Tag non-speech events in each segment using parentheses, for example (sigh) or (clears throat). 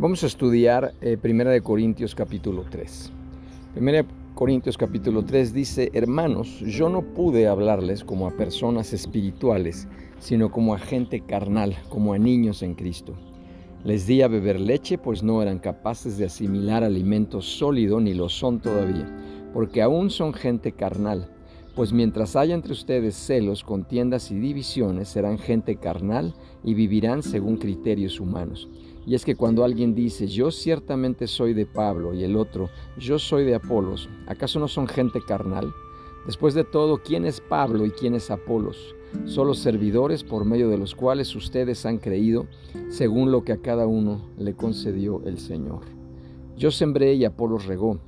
Vamos a estudiar eh, Primera de Corintios capítulo 3. Primera Corintios capítulo 3 dice, hermanos, yo no pude hablarles como a personas espirituales, sino como a gente carnal, como a niños en Cristo. Les di a beber leche, pues no eran capaces de asimilar alimento sólido, ni lo son todavía, porque aún son gente carnal. Pues mientras haya entre ustedes celos, contiendas y divisiones, serán gente carnal y vivirán según criterios humanos. Y es que cuando alguien dice, yo ciertamente soy de Pablo, y el otro, yo soy de Apolos, ¿acaso no son gente carnal? Después de todo, ¿quién es Pablo y quién es Apolos? Solo servidores por medio de los cuales ustedes han creído, según lo que a cada uno le concedió el Señor. Yo sembré y Apolos regó,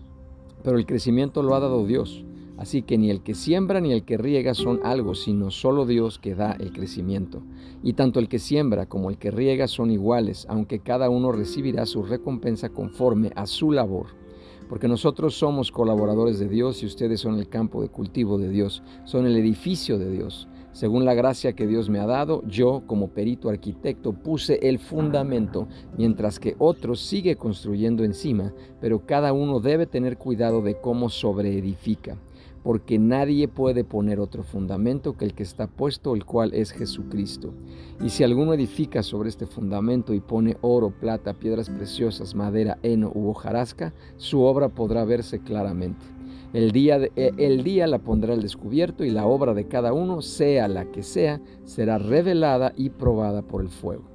pero el crecimiento lo ha dado Dios. Así que ni el que siembra ni el que riega son algo, sino solo Dios que da el crecimiento. Y tanto el que siembra como el que riega son iguales, aunque cada uno recibirá su recompensa conforme a su labor. Porque nosotros somos colaboradores de Dios y ustedes son el campo de cultivo de Dios, son el edificio de Dios. Según la gracia que Dios me ha dado, yo como perito arquitecto puse el fundamento, mientras que otro sigue construyendo encima, pero cada uno debe tener cuidado de cómo sobreedifica porque nadie puede poner otro fundamento que el que está puesto, el cual es Jesucristo. Y si alguno edifica sobre este fundamento y pone oro, plata, piedras preciosas, madera, heno u hojarasca, su obra podrá verse claramente. El día, eh, el día la pondrá al descubierto y la obra de cada uno, sea la que sea, será revelada y probada por el fuego.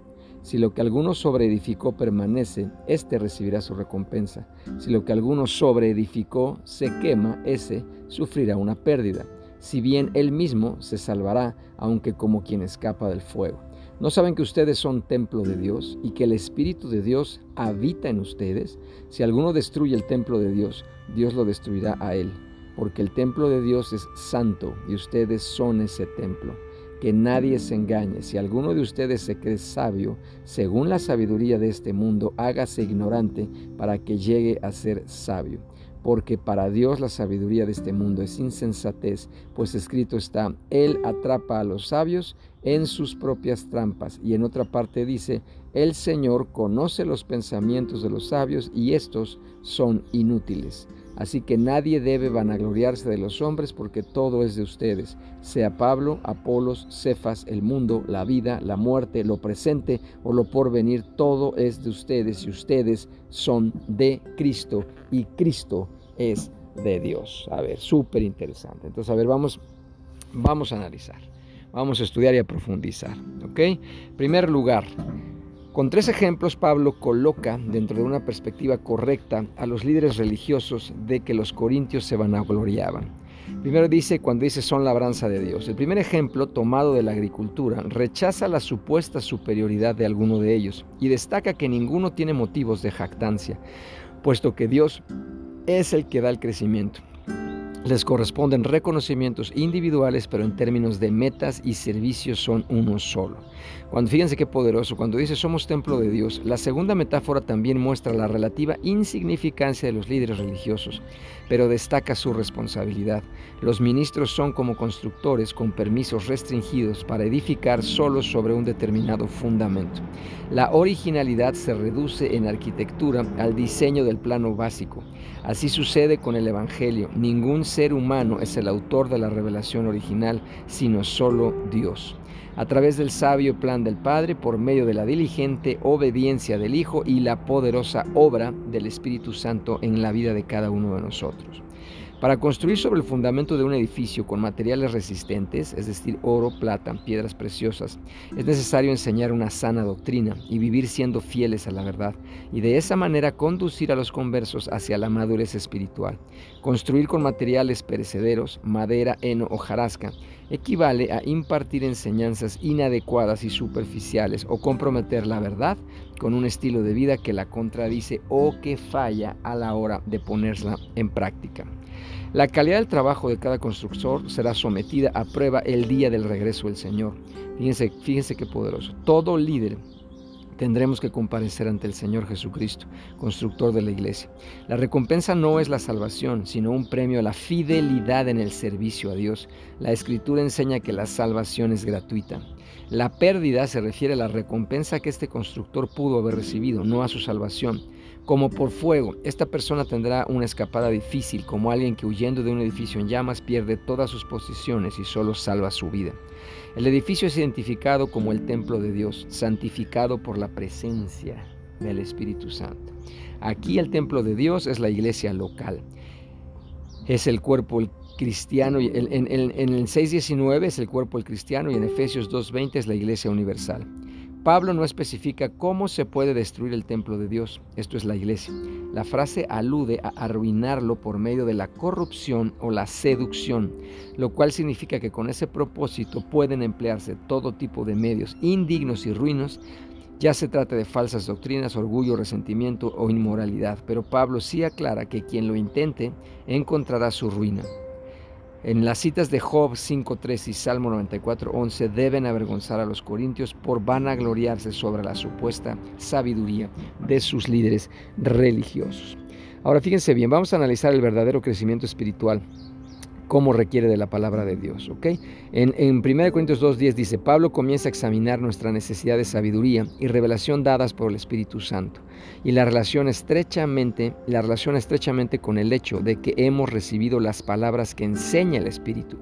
Si lo que alguno sobreedificó permanece, éste recibirá su recompensa. Si lo que alguno sobreedificó se quema, ese sufrirá una pérdida. Si bien él mismo se salvará, aunque como quien escapa del fuego. ¿No saben que ustedes son templo de Dios y que el Espíritu de Dios habita en ustedes? Si alguno destruye el templo de Dios, Dios lo destruirá a él, porque el templo de Dios es santo y ustedes son ese templo que nadie se engañe. Si alguno de ustedes se cree sabio, según la sabiduría de este mundo, hágase ignorante para que llegue a ser sabio. Porque para Dios la sabiduría de este mundo es insensatez, pues escrito está, Él atrapa a los sabios en sus propias trampas. Y en otra parte dice, el Señor conoce los pensamientos de los sabios y estos son inútiles. Así que nadie debe vanagloriarse de los hombres porque todo es de ustedes, sea Pablo, Apolos, Cefas, el mundo, la vida, la muerte, lo presente o lo porvenir, todo es de ustedes y ustedes son de Cristo y Cristo es de Dios. A ver, súper interesante. Entonces, a ver, vamos, vamos a analizar, vamos a estudiar y a profundizar. ¿Ok? Primer lugar, con tres ejemplos, Pablo coloca dentro de una perspectiva correcta a los líderes religiosos de que los corintios se vanagloriaban. Primero dice, cuando dice son labranza de Dios. El primer ejemplo, tomado de la agricultura, rechaza la supuesta superioridad de alguno de ellos y destaca que ninguno tiene motivos de jactancia, puesto que Dios es el que da el crecimiento les corresponden reconocimientos individuales, pero en términos de metas y servicios son uno solo. Cuando fíjense qué poderoso, cuando dice somos templo de Dios, la segunda metáfora también muestra la relativa insignificancia de los líderes religiosos, pero destaca su responsabilidad. Los ministros son como constructores con permisos restringidos para edificar solo sobre un determinado fundamento. La originalidad se reduce en arquitectura al diseño del plano básico. Así sucede con el Evangelio. Ningún ser humano es el autor de la revelación original, sino solo Dios. A través del sabio plan del Padre, por medio de la diligente obediencia del Hijo y la poderosa obra del Espíritu Santo en la vida de cada uno de nosotros. Para construir sobre el fundamento de un edificio con materiales resistentes, es decir, oro, plata, piedras preciosas, es necesario enseñar una sana doctrina y vivir siendo fieles a la verdad, y de esa manera conducir a los conversos hacia la madurez espiritual. Construir con materiales perecederos, madera, heno o jarasca, equivale a impartir enseñanzas inadecuadas y superficiales o comprometer la verdad con un estilo de vida que la contradice o que falla a la hora de ponerla en práctica. La calidad del trabajo de cada constructor será sometida a prueba el día del regreso del Señor. Fíjense, fíjense qué poderoso. Todo líder tendremos que comparecer ante el Señor Jesucristo, constructor de la iglesia. La recompensa no es la salvación, sino un premio a la fidelidad en el servicio a Dios. La Escritura enseña que la salvación es gratuita. La pérdida se refiere a la recompensa que este constructor pudo haber recibido, no a su salvación. Como por fuego, esta persona tendrá una escapada difícil, como alguien que huyendo de un edificio en llamas pierde todas sus posiciones y solo salva su vida. El edificio es identificado como el templo de Dios, santificado por la presencia del Espíritu Santo. Aquí el templo de Dios es la iglesia local. Es el cuerpo cristiano, en, en, el 6.19 es el cuerpo cristiano y en Efesios 2.20 es la iglesia universal. Pablo no especifica cómo se puede destruir el templo de Dios, esto es la iglesia. La frase alude a arruinarlo por medio de la corrupción o la seducción, lo cual significa que con ese propósito pueden emplearse todo tipo de medios indignos y ruinos, ya se trate de falsas doctrinas, orgullo, resentimiento o inmoralidad, pero Pablo sí aclara que quien lo intente encontrará su ruina. En las citas de Job 5.3 y Salmo 94.11 deben avergonzar a los corintios por vanagloriarse sobre la supuesta sabiduría de sus líderes religiosos. Ahora fíjense bien, vamos a analizar el verdadero crecimiento espiritual como requiere de la palabra de Dios. ¿ok? En, en 1 Corintios 2.10 dice, Pablo comienza a examinar nuestra necesidad de sabiduría y revelación dadas por el Espíritu Santo y la relación estrechamente, la relación estrechamente con el hecho de que hemos recibido las palabras que enseña el Espíritu.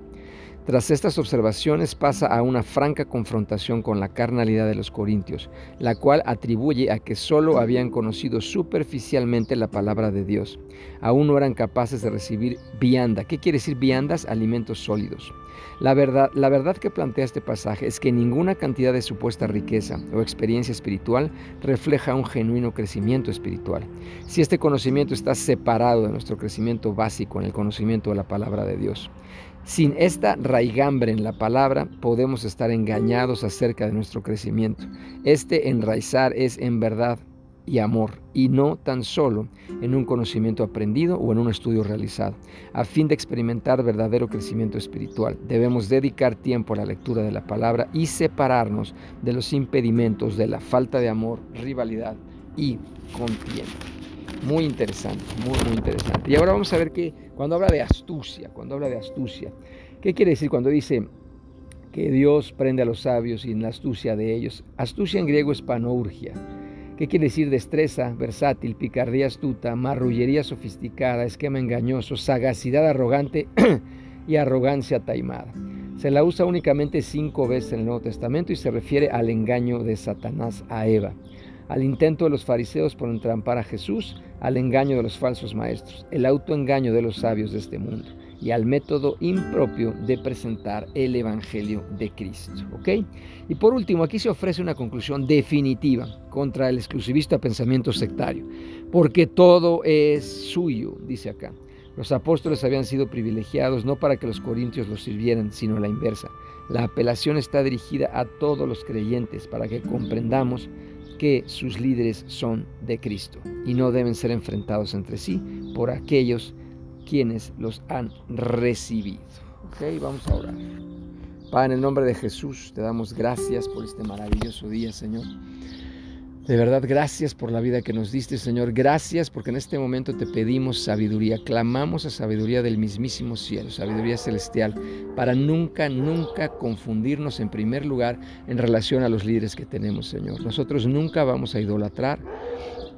Tras estas observaciones pasa a una franca confrontación con la carnalidad de los corintios, la cual atribuye a que sólo habían conocido superficialmente la palabra de Dios. Aún no eran capaces de recibir vianda. ¿Qué quiere decir viandas? Alimentos sólidos. La verdad, la verdad que plantea este pasaje es que ninguna cantidad de supuesta riqueza o experiencia espiritual refleja un genuino crecimiento espiritual. Si este conocimiento está separado de nuestro crecimiento básico en el conocimiento de la palabra de Dios. Sin esta raigambre en la palabra podemos estar engañados acerca de nuestro crecimiento. Este enraizar es en verdad y amor, y no tan solo en un conocimiento aprendido o en un estudio realizado. A fin de experimentar verdadero crecimiento espiritual, debemos dedicar tiempo a la lectura de la palabra y separarnos de los impedimentos de la falta de amor, rivalidad y contienda. Muy interesante, muy, muy interesante. Y ahora vamos a ver que cuando habla de astucia, cuando habla de astucia, ¿qué quiere decir cuando dice que Dios prende a los sabios y en la astucia de ellos? Astucia en griego es panourgia. ¿Qué quiere decir destreza, versátil, picardía astuta, marrullería sofisticada, esquema engañoso, sagacidad arrogante (clears throat) y arrogancia taimada? Se la usa únicamente cinco veces en el Nuevo Testamento y se refiere al engaño de Satanás a Eva al intento de los fariseos por entrampar a Jesús, al engaño de los falsos maestros, el autoengaño de los sabios de este mundo y al método impropio de presentar el Evangelio de Cristo. ¿ok? Y por último, aquí se ofrece una conclusión definitiva contra el exclusivista pensamiento sectario, porque todo es suyo, dice acá. Los apóstoles habían sido privilegiados no para que los corintios los sirvieran, sino la inversa. La apelación está dirigida a todos los creyentes para que comprendamos que sus líderes son de Cristo y no deben ser enfrentados entre sí por aquellos quienes los han recibido. Ok, vamos a orar. Padre, en el nombre de Jesús, te damos gracias por este maravilloso día, Señor. De verdad, gracias por la vida que nos diste, Señor. Gracias porque en este momento te pedimos sabiduría. Clamamos a sabiduría del mismísimo cielo, sabiduría celestial, para nunca, nunca confundirnos en primer lugar en relación a los líderes que tenemos, Señor. Nosotros nunca vamos a idolatrar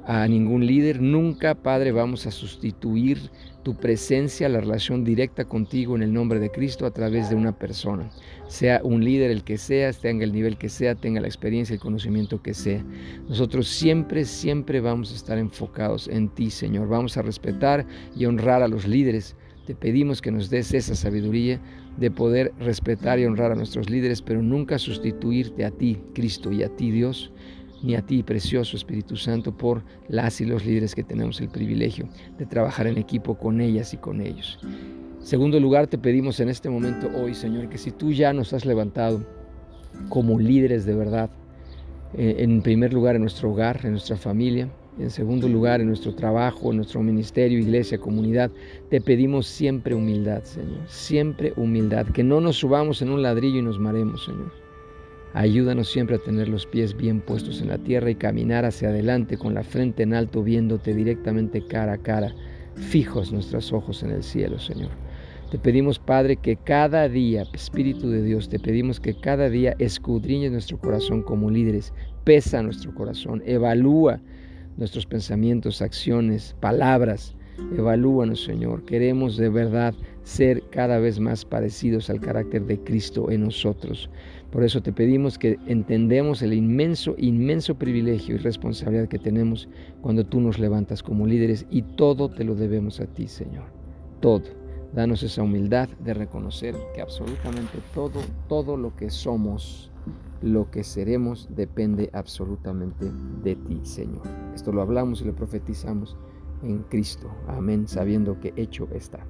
a ningún líder, nunca, Padre, vamos a sustituir tu presencia, la relación directa contigo en el nombre de Cristo a través de una persona. Sea un líder el que sea, tenga el nivel que sea, tenga la experiencia, el conocimiento que sea. Nosotros siempre, siempre vamos a estar enfocados en ti, Señor. Vamos a respetar y honrar a los líderes. Te pedimos que nos des esa sabiduría de poder respetar y honrar a nuestros líderes, pero nunca sustituirte a ti, Cristo, y a ti, Dios ni a ti, precioso Espíritu Santo, por las y los líderes que tenemos el privilegio de trabajar en equipo con ellas y con ellos. Segundo lugar, te pedimos en este momento hoy, Señor, que si tú ya nos has levantado como líderes de verdad, eh, en primer lugar en nuestro hogar, en nuestra familia, en segundo lugar en nuestro trabajo, en nuestro ministerio, iglesia, comunidad, te pedimos siempre humildad, Señor, siempre humildad, que no nos subamos en un ladrillo y nos maremos, Señor Ayúdanos siempre a tener los pies bien puestos en la tierra y caminar hacia adelante con la frente en alto, viéndote directamente cara a cara, fijos nuestros ojos en el cielo, Señor. Te pedimos, Padre, que cada día, Espíritu de Dios, te pedimos que cada día escudriñes nuestro corazón como líderes, pesa nuestro corazón, evalúa nuestros pensamientos, acciones, palabras. Evalúanos, Señor. Queremos de verdad ser cada vez más parecidos al carácter de Cristo en nosotros. Por eso te pedimos que entendemos el inmenso, inmenso privilegio y responsabilidad que tenemos cuando tú nos levantas como líderes y todo te lo debemos a ti, Señor. Todo. Danos esa humildad de reconocer que absolutamente todo, todo lo que somos, lo que seremos, depende absolutamente de ti, Señor. Esto lo hablamos y lo profetizamos en Cristo. Amén, sabiendo que hecho está.